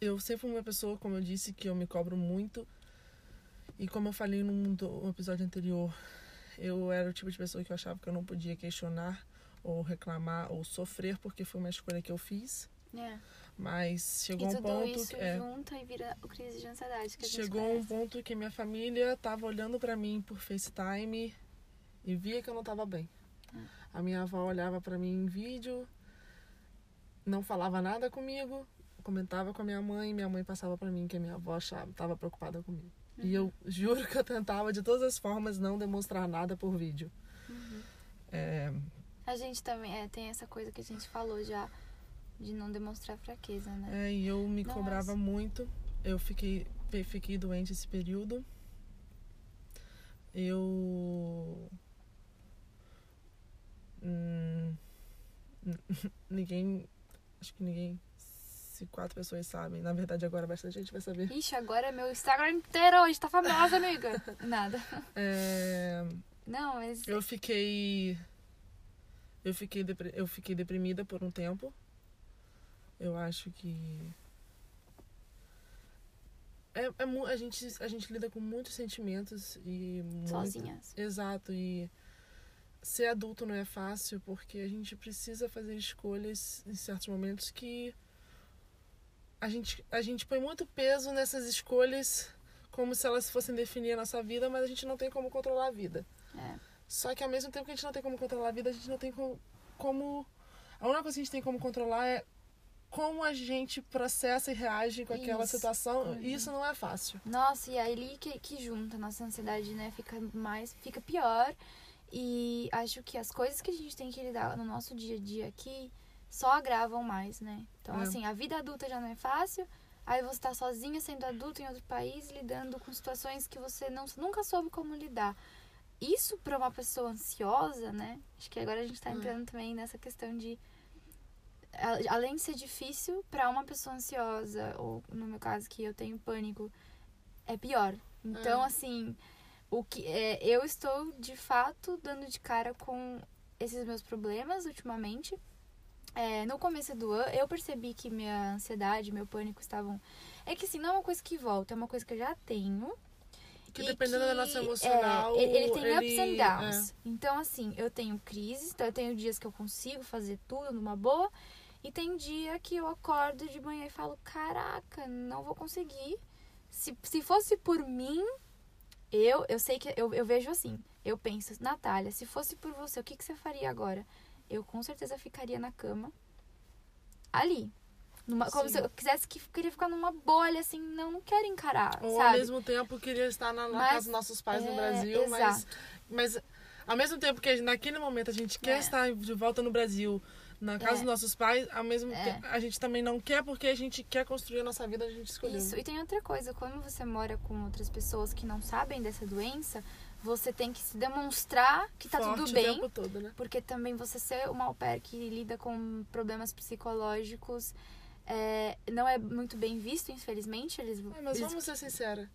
eu sempre fui uma pessoa, como eu disse, que eu me cobro muito. E como eu falei no episódio anterior, eu era o tipo de pessoa que eu achava que eu não podia questionar ou reclamar ou sofrer porque foi uma escolha que eu fiz. É. Mas chegou um ponto isso é, junta e vira o crise de ansiedade chegou um ponto que minha família tava olhando pra mim por FaceTime e via que eu não tava bem. Hum. A minha avó olhava pra mim em vídeo, não falava nada comigo, comentava com a minha mãe, minha mãe passava pra mim que a minha avó achava, tava preocupada comigo. E eu juro que eu tentava de todas as formas não demonstrar nada por vídeo. Uhum. É, A gente também é, tem essa coisa que a gente falou já de não demonstrar fraqueza, né? É, e eu me Nossa. cobrava muito. Eu fiquei, fiquei doente esse período. Eu. Hum, (laughs) ninguém. Acho que ninguém. Se quatro pessoas sabem. Na verdade, agora bastante gente vai saber. Ixi, agora meu Instagram inteiro hoje tá famosa, amiga. (laughs) Nada. É, Não, mas. eu fiquei. Eu fiquei, depre- eu fiquei deprimida por um tempo. Eu acho que. é, é a, gente, a gente lida com muitos sentimentos e. muito- Sozinhas. Exato, e ser adulto não é fácil porque a gente precisa fazer escolhas em certos momentos que a gente, a gente põe muito peso nessas escolhas como se elas fossem definir a nossa vida, mas a gente não tem como controlar a vida. É. Só que ao mesmo tempo que a gente não tem como controlar a vida, a gente não tem co- como. A única coisa que a gente tem como controlar é como a gente processa e reage com aquela Isso. situação. Uhum. E isso não é fácil. Nossa, e aí ali que, que junta a nossa ansiedade, né? Fica mais, fica pior. E acho que as coisas que a gente tem que lidar no nosso dia a dia aqui só agravam mais, né? Então, É. assim, a vida adulta já não é fácil. Aí você tá sozinha sendo adulta em outro país, lidando com situações que você não, nunca soube como lidar. Isso para uma pessoa ansiosa, né? Acho que agora a gente tá É. entrando também nessa questão de além de ser difícil para uma pessoa ansiosa, ou no meu caso que eu tenho pânico, é pior. Então, É. assim, o que é, eu estou de fato dando de cara com esses meus problemas ultimamente. É, no começo do ano, eu percebi que minha ansiedade, meu pânico estavam. É que assim, não é uma coisa que volta, é uma coisa que eu já tenho. Que dependendo da nossa que, emocional. é, ele, ele tem ups ele- and downs. Então, assim, eu tenho crises, então eu tenho dias que eu consigo fazer tudo numa boa. E tem dia que eu acordo de manhã e falo, caraca, não vou conseguir. Se, se fosse por mim, eu, eu sei que eu, eu vejo assim. Eu penso, Natália, se fosse por você, o que, que você faria agora? Eu com certeza ficaria na cama. Ali. Numa, como se eu quisesse que queria ficar numa bolha, assim, não, não quero encarar. Ou sabe? ao mesmo tempo queria estar na, na Mas- casa dos nossos pais no é, Brasil, mas, exato. mas ao mesmo tempo que naquele momento a gente quer É. estar de volta no Brasil, na casa É. dos nossos pais, ao mesmo É. tempo a gente também não quer porque a gente quer construir a nossa vida, a gente escolheu. Isso, e tem outra coisa, quando você mora com outras pessoas que não sabem dessa doença, você tem que se demonstrar que tá Forte tudo o bem. tempo todo, né? Porque também você ser uma au pair que lida com problemas psicológicos é, não é muito bem visto, infelizmente. Eles, É, mas eles- vamos ser sinceros.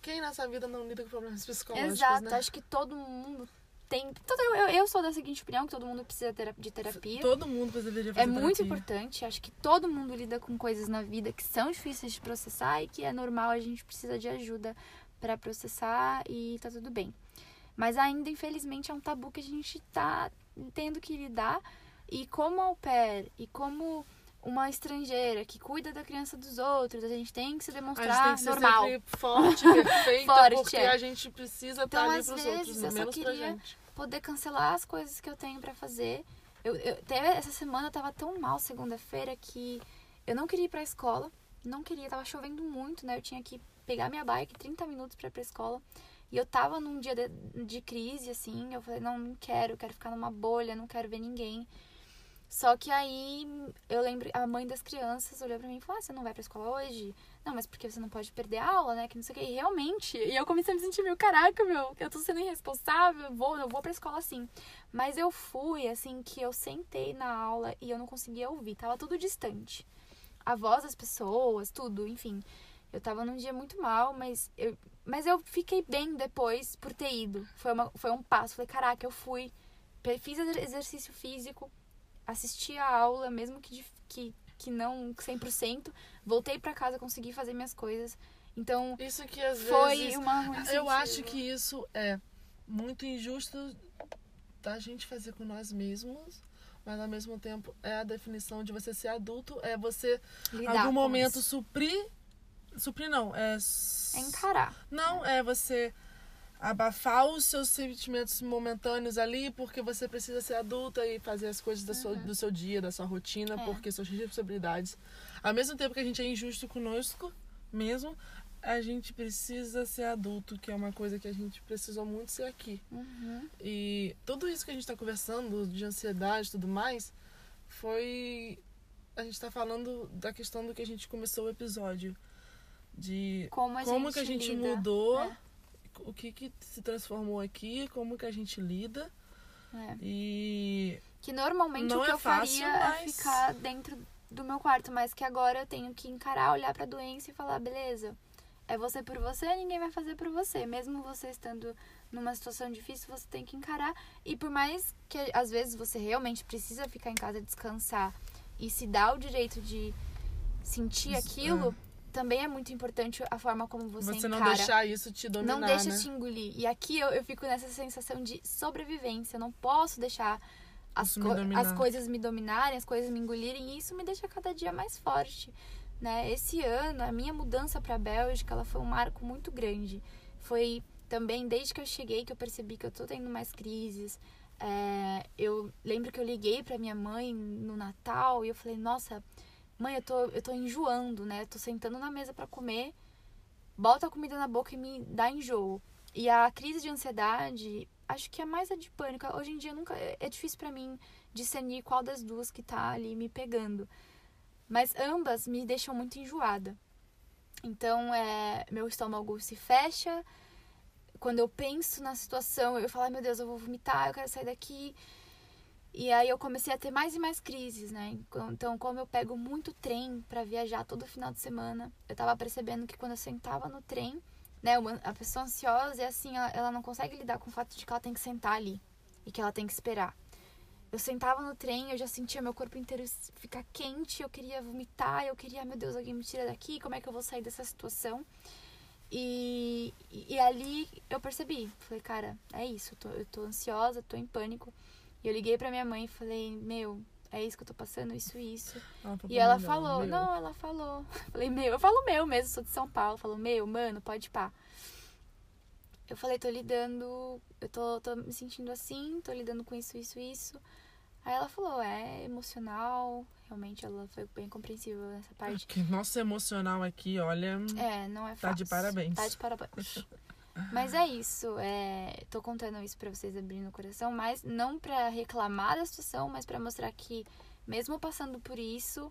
Quem nessa vida não lida com problemas psicológicos, Exato, né? acho que todo mundo tem. todo- eu, eu sou da seguinte opinião, que todo mundo precisa de terapia. Todo mundo deveria fazer É muito terapia. importante, acho que todo mundo lida com coisas na vida que são difíceis de processar e que é normal, a gente precisa de ajuda pra processar e tá tudo bem. Mas ainda, infelizmente, é um tabu que a gente tá tendo que lidar. E como au pair e como uma estrangeira que cuida da criança dos outros, a gente tem que se A gente demonstrar tem que ser normal. sempre forte, perfeita, (laughs) Forte, porque é. a gente precisa Então, estar ali pros vezes, outros, eu só menos pra queria- gente. poder cancelar as coisas que eu tenho pra fazer. Eu, eu teve essa semana eu tava tão mal segunda-feira que eu não queria ir pra escola, não queria, tava chovendo muito, né? Eu tinha que pegar minha bike 30 minutos pra ir pra escola. E eu tava num dia de, de crise assim, eu falei, não, não quero, quero ficar numa bolha, não quero ver ninguém. Só que aí eu lembro, a mãe das crianças olhou pra mim e falou: ah, você não vai pra escola hoje? Não, mas porque você não pode perder a aula, né? Que não sei o que. E realmente, e eu comecei a me sentir meio, caraca, meu, eu tô sendo irresponsável, eu vou, eu vou pra escola sim. Mas eu fui, assim, que eu sentei na aula e eu não conseguia ouvir, tava tudo distante. A voz das pessoas, tudo, enfim. Eu tava num dia muito mal, mas eu, mas eu fiquei bem depois por ter ido. Foi, uma, foi um passo. Falei, caraca, eu fui, fiz exer- exercício físico, assisti a aula, mesmo que, que, que não 100%, voltei pra casa, consegui fazer minhas coisas. Então, Isso que às foi vezes. uma um Eu acho que isso é muito injusto da gente fazer com nós mesmos, mas ao mesmo tempo é a definição de você ser adulto, é você em algum momento isso. suprir. Suprir não, é. É encarar. Não, é você abafar os seus sentimentos momentâneos ali, porque você precisa ser adulta e fazer as coisas da sua, do seu dia, da sua rotina, É. porque suas responsabilidades. Ao mesmo tempo que a gente é injusto conosco mesmo, a gente precisa ser adulto, que é uma coisa que a gente precisou muito ser aqui. Uhum. E tudo isso que a gente está conversando, de ansiedade e tudo mais, foi. A gente está falando da questão do que a gente começou o episódio. De Como a como gente que a gente lida, mudou, né? o que, que se transformou aqui, como que a gente lida. É. E Que normalmente Não o que é eu fácil, faria é mas- ficar dentro do meu quarto, mas que agora eu tenho que encarar, olhar pra doença e falar, beleza, é você por você, ninguém vai fazer por você. Mesmo você estando numa situação difícil, você tem que encarar. E por mais que às vezes você realmente precisa ficar em casa descansar e se dá o direito de sentir Isso, aquilo, também é muito importante a forma como você, Você encara. não deixar isso te dominar, Não deixa né? te engolir. E aqui eu, eu fico nessa sensação de sobrevivência. Eu não posso deixar as, co- as coisas me dominarem, as coisas me engolirem. E isso me deixa cada dia mais forte. Né? Esse ano, a minha mudança para a Bélgica ela foi um marco muito grande. Foi também desde que eu cheguei que eu percebi que eu tô tendo mais crises. É, eu lembro que eu liguei para minha mãe no Natal e eu falei: Nossa, mãe, eu tô, eu tô enjoando, né? Tô sentando na mesa para comer bota a comida na boca e me dá enjoo. E a crise de ansiedade, acho que é mais a de pânico. Hoje em dia nunca é difícil pra mim discernir qual das duas que tá ali me pegando. Mas ambas me deixam muito enjoada. Então, é, meu estômago se fecha. Quando eu penso na situação, eu falo, meu Deus, eu vou vomitar, eu quero sair daqui. E aí eu comecei a ter mais e mais crises, né? Então, como eu pego muito trem para viajar todo final de semana, eu tava percebendo que quando eu sentava no trem, né, a pessoa ansiosa é assim, ela, ela não consegue lidar com o fato de que ela tem que sentar ali e que ela tem que esperar. Eu sentava no trem, eu já sentia meu corpo inteiro ficar quente, eu queria vomitar, eu queria, meu Deus, alguém me tira daqui, como é que eu vou sair dessa situação? E, e ali eu percebi, falei, cara, é isso, eu tô, eu tô ansiosa, tô em pânico. E eu liguei pra minha mãe e falei, meu, é isso que eu tô passando, isso e isso. Ah, E ela falando, falou, meu. não, ela falou. (laughs) Falei, meu, eu falo meu mesmo, sou de São Paulo. Falou, meu, mano, pode pá. Eu falei, tô lidando, eu tô, tô me sentindo assim, tô lidando com isso, isso, isso. Aí ela falou, é emocional, realmente ela foi bem compreensível nessa parte. Que nosso emocional aqui, olha. É, não é fácil. Tá de parabéns. Tá de parabéns. Mas é isso, é, tô contando isso pra vocês abrindo o coração, mas não pra reclamar da situação, mas pra mostrar que mesmo passando por isso,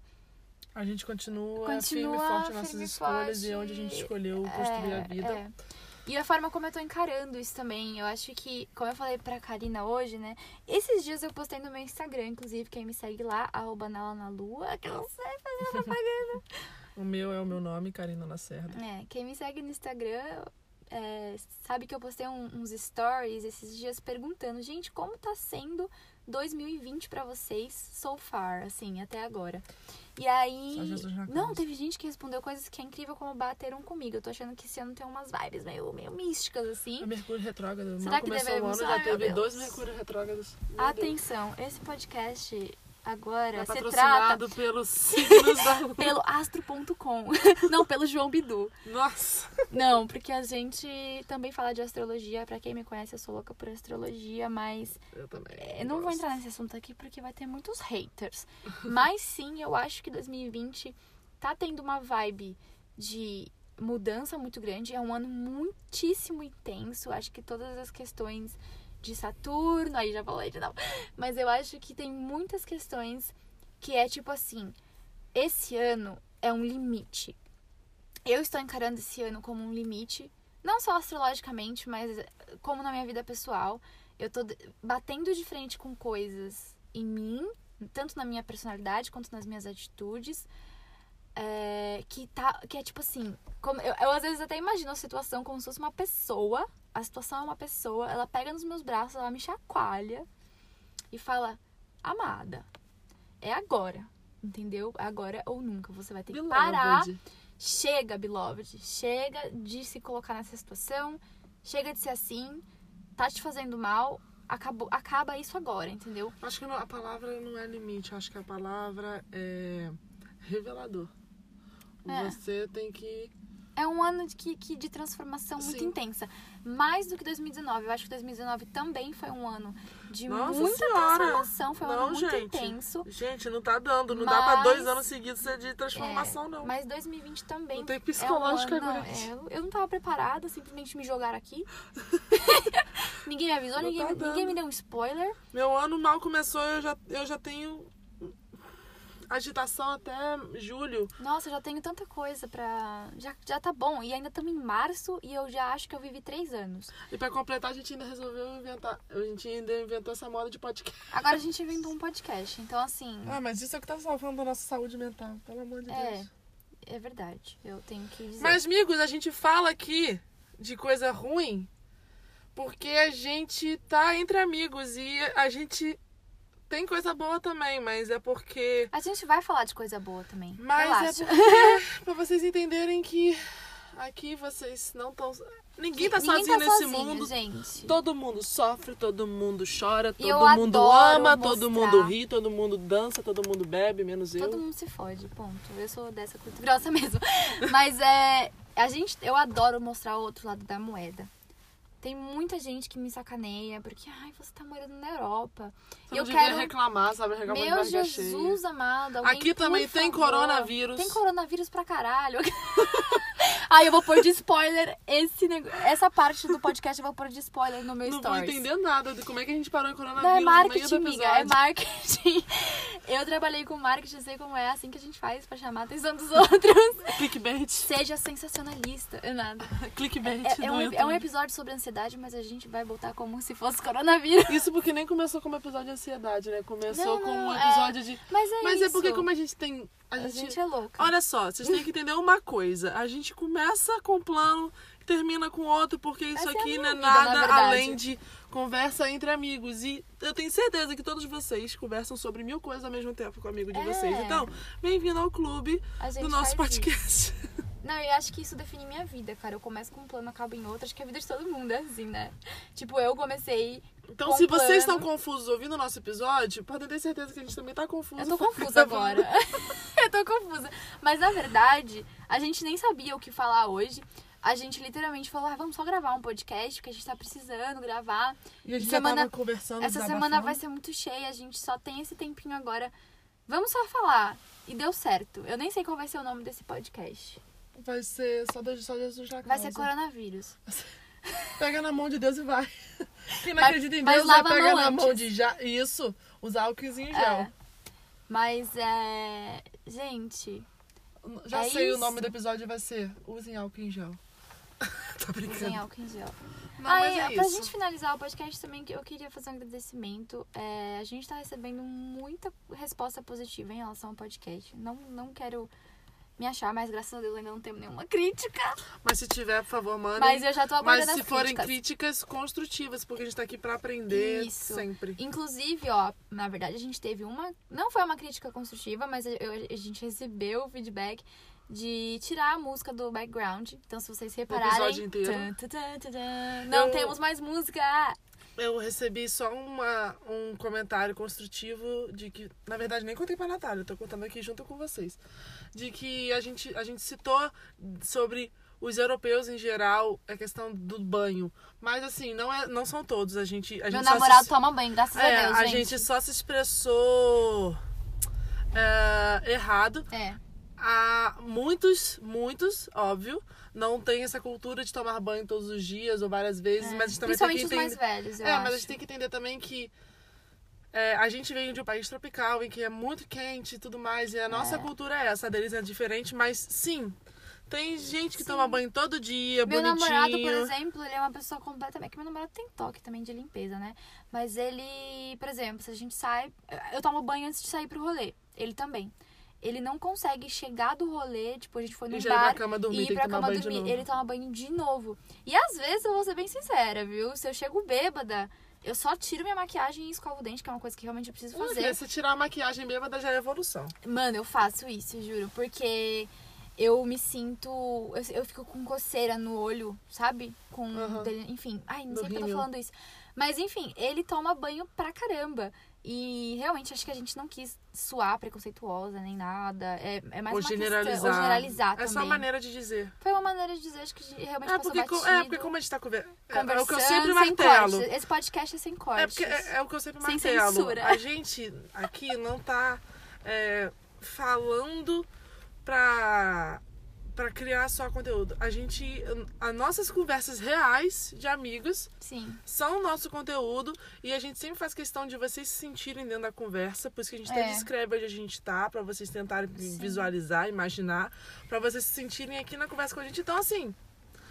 A gente continua, Continua firme e forte nossas firme e escolhas e forte. onde a gente escolheu construir a vida. É. E a forma como eu tô encarando isso também. Eu acho que, como eu falei pra Karina hoje, né? Esses dias eu postei no meu Instagram, inclusive, quem me segue lá, arroba Nala na Lua, que eu não sei fazer (laughs) propaganda. O meu é o meu nome, Karina Lacerda. é, quem me segue no Instagram é, sabe que eu postei um- uns stories esses dias perguntando, gente, como tá sendo 2020 pra vocês so far, assim, até agora. E aí. Não, teve gente que respondeu coisas que é incrível como bateram comigo. Eu tô achando que esse ano tem umas vibes meio, meio místicas, assim. A Mercúrio retrógrado. Será Mal que começou o ano, já teve Deus. dois Mercúrio retrógrados. Meu Deus. Atenção, esse podcast agora É se trata patrocinado pelos signos da... (laughs) pelo (laughs) astro.com. (laughs) Não, pelo João Bidu. Nossa! Não, porque a gente também fala de astrologia. Pra quem me conhece, eu sou louca por astrologia, mas Eu também. É, não vou gosto. entrar nesse assunto aqui porque vai ter muitos haters. Mas sim, eu acho que 2020 tá tendo uma vibe de mudança muito grande. É um ano muitíssimo intenso. Acho que todas as questões de Saturno, aí já falei de novo. Mas eu acho que tem muitas questões que é tipo assim: esse ano é um limite. Eu estou encarando esse ano como um limite, não só astrologicamente, mas eh, como na minha vida pessoal. Eu tô batendo de frente com coisas em mim, tanto na minha personalidade quanto nas minhas atitudes. É, que tá. Que é tipo assim. Como, eu, eu às vezes até imagino a situação como se fosse uma pessoa. A situação é uma pessoa, ela pega nos meus braços, ela me chacoalha e fala: Amada, é agora. Entendeu? Agora ou nunca. Você vai ter que parar. Beloved. Chega, beloved. Chega de se colocar nessa situação. Chega de ser assim. Tá te fazendo mal. Acabou, acaba isso agora, entendeu? Acho que a palavra não é limite, acho que a palavra é revelador. É. Você tem que. É um ano de, que, que- de transformação muito Sim. intensa. Mais do que 2019. Eu acho que 2019 também foi um ano de Nossa muita Senhora! transformação. Foi um Não, ano muito gente. intenso. Gente, não tá dando. Não dá pra dois Mas- anos seguidos ser de transformação, não. Mas 2020 também. Não tem é um psicológico ano- não, agora. é, eu- não tava preparada, simplesmente me jogaram aqui. (laughs) ninguém me avisou, Não ninguém, tá ninguém me deu um spoiler. Meu ano mal começou, eu já, eu já tenho agitação até julho. Nossa, eu já tenho tanta coisa pra. Já, já tá bom. E ainda estamos em março e eu já acho que eu vivi três anos. E pra completar, a gente ainda resolveu inventar. A gente ainda inventou essa moda de podcast. Agora a gente inventou um podcast. Então, assim, Ah, mas isso é o que tá salvando a nossa saúde mental, pelo amor de É. Deus. é verdade. Eu tenho que dizer. Mas, amigos, a gente fala aqui de coisa ruim porque a gente tá entre amigos e a gente tem coisa boa também, mas é porque. A gente vai falar de coisa boa também. Mas Relaxa. é porque. pra vocês entenderem que aqui vocês não estão. Ninguém tá Ninguém sozinho tá nesse sozinho, mundo. gente. Todo mundo sofre, todo mundo chora, E eu todo mundo ama, todo mostrar. mundo ri, todo mundo dança, todo mundo bebe, menos eu. Todo mundo se fode, ponto. Eu sou dessa grossa mesmo. Mas é. A gente, eu adoro mostrar o outro lado da moeda. Tem muita gente que me sacaneia porque, ai, você tá morando na Europa. Você E eu quero. reclamar, sabe? Reclamar de Meu barriga Jesus cheia. amado. alguém, Aqui também tem favor. coronavírus. Tem coronavírus pra caralho. (laughs) Ai, eu vou pôr de spoiler esse essa parte do podcast, eu vou pôr de spoiler no meu Não vou stories. entender nada de como é que a gente parou em coronavírus Não, é marketing, amiga, é marketing. (laughs) Eu trabalhei com marketing, sei como é assim que a gente faz pra chamar a atenção dos (laughs) outros. Clickbait. Seja sensacionalista. É nada. (laughs) Clickbait É, é um, é um episódio sobre ansiedade, mas a gente vai botar como se fosse coronavírus. Isso porque nem começou como episódio de ansiedade, né? Começou Não, com um não, é. episódio de. Mas é Mas isso. é porque como a gente tem. A A gente, gente é louca. Olha só, vocês têm que entender uma coisa. A gente começa com um plano e termina com outro, porque isso Essa é aqui minha não é na nada verdade. além de conversa entre amigos. E eu tenho certeza que todos vocês conversam sobre mil coisas ao mesmo tempo com o amigo de É. vocês. Então, bem-vindo ao clube gente do nosso podcast. (laughs) Não, eu acho que isso define minha vida, cara. Eu começo com um plano, acabo em outro. Acho que a vida de todo mundo é assim, né? Tipo, eu comecei. Então, Com se vocês plano. estão confusos ouvindo o nosso episódio, podem ter certeza que a gente também tá confuso. Eu tô confusa agora. (laughs) eu tô confusa. Mas na verdade, a gente nem sabia o que falar hoje. A gente literalmente falou, ah, vamos só gravar um podcast, porque a gente tá precisando gravar. E a gente Semana- já tava conversando, Essa semana vai ser muito cheia, a gente só tem esse tempinho agora. Vamos só falar. E deu certo. Eu nem sei qual vai ser o nome desse podcast. Vai ser só, Deus, só Jesus na Vai ser coronavírus. (laughs) Pega na mão de Deus e vai. (laughs) Quem não Mas- acredita em Deus, vai pegar na mão de já. Isso, usar álcoolzinho em gel. É. Mas é. Gente, Já É sei o isso. nome do episódio vai ser Usem álcool em gel. (laughs) Tô brincando. usem álcool em gel. Não, ah, mas e é pra isso. gente finalizar o podcast também, eu queria fazer um agradecimento. É, a gente tá recebendo muita resposta positiva em relação ao podcast. Não, não quero me achar, mas graças a Deus ainda não temos nenhuma crítica. Mas se tiver, por favor, mandem. Mas eu já tô Mas se forem críticas. críticas construtivas, porque a gente tá aqui pra aprender Isso. sempre. Inclusive, ó, na verdade a gente teve uma. Não foi uma crítica construtiva, mas eu- a gente recebeu o feedback de tirar a música do background. Então, se vocês repararem. episódio inteiro. tan, tan, tan, tan, tan, não Eu- temos mais música! Eu recebi só uma, um comentário construtivo de que, na verdade, nem contei pra Natália, eu tô contando aqui junto com vocês. De que a gente, a gente citou sobre os europeus em geral, a questão do banho. Mas assim, não, é, não são todos. A gente, a Meu gente namorado se, toma banho, graças é, a Deus, a gente. gente só se expressou é, errado. É. Há muitos, muitos, óbvio, não tem essa cultura de tomar banho todos os dias ou várias vezes, mas a gente também tem Principalmente que os entender. mais velhos, eu É, acho. mas a gente tem que entender também que é, a gente vem de um país tropical em que é muito quente e tudo mais, e a nossa É. cultura é essa, a deles é diferente, mas sim, tem gente que Sim. toma banho todo dia, Meu bonitinho. namorado, por exemplo, ele é uma pessoa completamente. Que meu namorado tem toque também de limpeza, né? Mas ele, por exemplo, se a gente sai. Eu tomo banho antes de sair pro rolê. Ele também. Ele não consegue chegar do rolê, tipo, a gente foi E ir pra bar cama dormir, e ir pra cama dormir. Ele toma banho de novo. E às vezes eu vou ser bem sincera, viu? Se eu chego bêbada, eu só tiro minha maquiagem e escovo o dente, que é uma coisa que realmente eu preciso fazer. se tirar a maquiagem bêbada já é evolução. Mano, eu faço isso, juro. Porque eu me sinto. Eu, eu fico com coceira no olho, sabe? Com. Dele- enfim. Ai, não No sei porque eu tô falando isso. Mas enfim, ele toma banho pra caramba. E realmente acho que a gente não quis suar preconceituosa nem nada. É, é mais ou uma generalizar. questão. Ou generalizar É só uma maneira de dizer. Foi uma maneira de dizer, acho que realmente É porque, co- batido. é porque como a gente tá conver... é, é o que eu conversando, sempre sem martelo. cortes. Esse podcast é sem cortes. É porque é, é o que eu sempre Sem martelo. censura. A gente aqui não tá é, falando pra, pra criar só conteúdo. A gente. As nossas conversas reais de amigos Sim. são o nosso conteúdo e a gente sempre faz questão de vocês se sentirem dentro da conversa, por isso que a gente até É. descreve onde a gente tá, pra vocês tentarem Sim. visualizar, imaginar, pra vocês se sentirem aqui na conversa com a gente. Então, assim,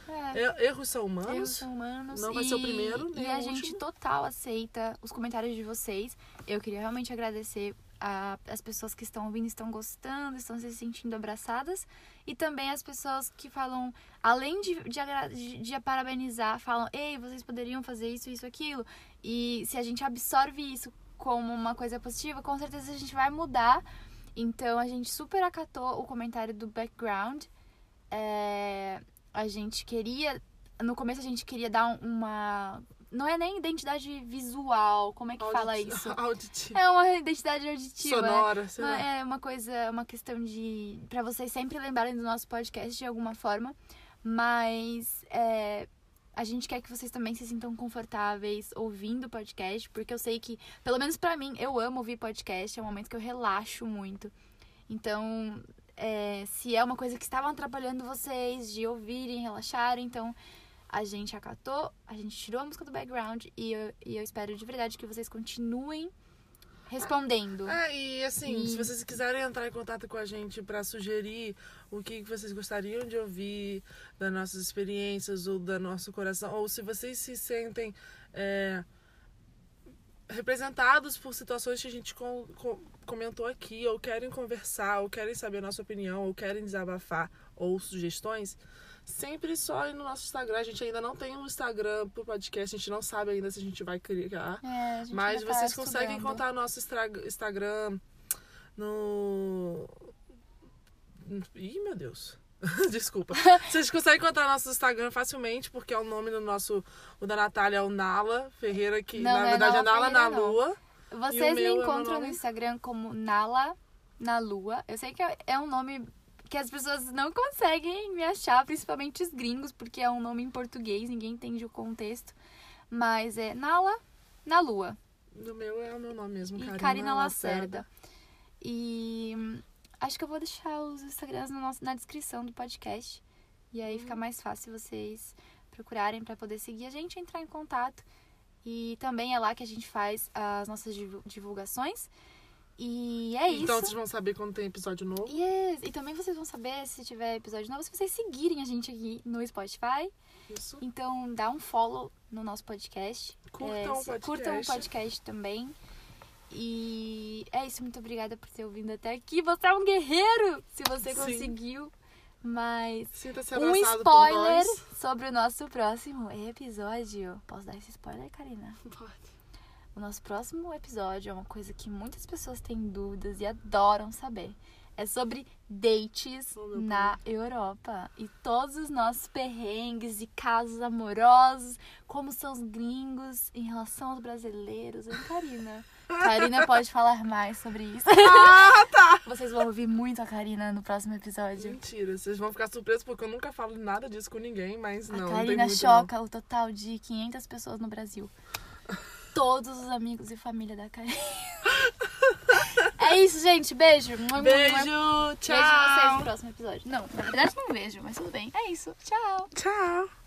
É. er- erros são Erros humanos. são humanos. Não vai e, ser o primeiro, nem E a gente total aceita os comentários de vocês. Eu queria realmente agradecer a, as pessoas que estão ouvindo, estão gostando, estão se sentindo abraçadas. E também as pessoas que falam, além de, de, de parabenizar, falam: ei, vocês poderiam fazer isso, isso, aquilo. E se a gente absorve isso como uma coisa positiva, com certeza a gente vai mudar. Então a gente super acatou o comentário do background. É, a gente queria. No começo a gente queria dar uma. Não é nem identidade visual, como é que fala Auditi- isso? (laughs) Auditiva. É uma identidade auditiva. Sonora, sei lá. É uma coisa, uma questão de. pra vocês sempre lembrarem do nosso podcast de alguma forma. Mas é, a gente quer que vocês também se sintam confortáveis ouvindo o podcast, porque eu sei que, pelo menos pra mim, eu amo ouvir podcast, é um momento que eu relaxo muito. Então, é, se é uma coisa que estava atrapalhando vocês de ouvirem, relaxarem, então a gente acatou, a gente tirou a música do background e eu, e eu espero de verdade que vocês continuem respondendo. É, e assim, E- se vocês quiserem entrar em contato com a gente pra sugerir o que que vocês gostariam de ouvir das nossas experiências ou do nosso coração, ou se vocês se sentem é, representados por situações que a gente com- com- comentou aqui, ou querem conversar, ou querem saber a nossa opinião, ou querem desabafar, ou sugestões, sempre só ir no nosso Instagram. A gente ainda não tem um Instagram pro podcast, a gente não sabe ainda se a gente vai criar. É, gente Mas tá vocês conseguem estudando. encontrar nosso Instagram no. Ih, meu Deus. (laughs) Desculpa. Vocês conseguem encontrar nosso Instagram facilmente, porque é o nome do nosso. O da Natália é o Nala Ferreira, que Não, na não é verdade é Nala na. Lua. Vocês me é encontram no nome? Instagram como Nala na Lua. Eu sei que é é um nome que as pessoas não conseguem me achar, principalmente os gringos, porque é um nome em português, ninguém entende o contexto. Mas é Nala na Lua. O meu é o meu nome mesmo, E Karina, Karina Lacerda. E hum, acho que eu vou deixar os Instagrams no nosso- na descrição do podcast. E aí Uhum. fica mais fácil vocês procurarem para poder seguir a gente, entrar em contato. E também é lá que a gente faz as nossas divu- divulgações. E é isso. Então vocês vão saber quando tem episódio novo. Yes. E também vocês vão saber se tiver episódio novo, se vocês seguirem a gente aqui no Spotify. Isso. Então dá um follow no nosso podcast. Curtam É, o podcast. Curtam o podcast também. E é isso, muito obrigada por ter ouvido até aqui. Você é um guerreiro se você Sim. conseguiu. Mas um spoiler sobre o nosso próximo episódio. Posso dar esse spoiler, Karina? Pode. O nosso próximo episódio é uma coisa que muitas pessoas têm dúvidas e adoram saber. É sobre dates Oh, na Europa. E todos os nossos perrengues e casos amorosos, como são os gringos em relação aos brasileiros. Hein, Karina? (laughs) Karina pode falar mais sobre isso. (laughs) Ah, tá! Vocês vão ouvir muito a Karina no próximo episódio. Mentira, vocês vão ficar surpresos porque eu nunca falo nada disso com ninguém, mas A não. não tem Karina choca o total de 500 pessoas no Brasil. (laughs) Todos os amigos e família da Karina. (laughs) É isso, gente. Beijo. Beijo, tchau. Vejo vocês no próximo episódio. Não, na verdade não vejo, mas tudo bem. É isso. Tchau. Tchau.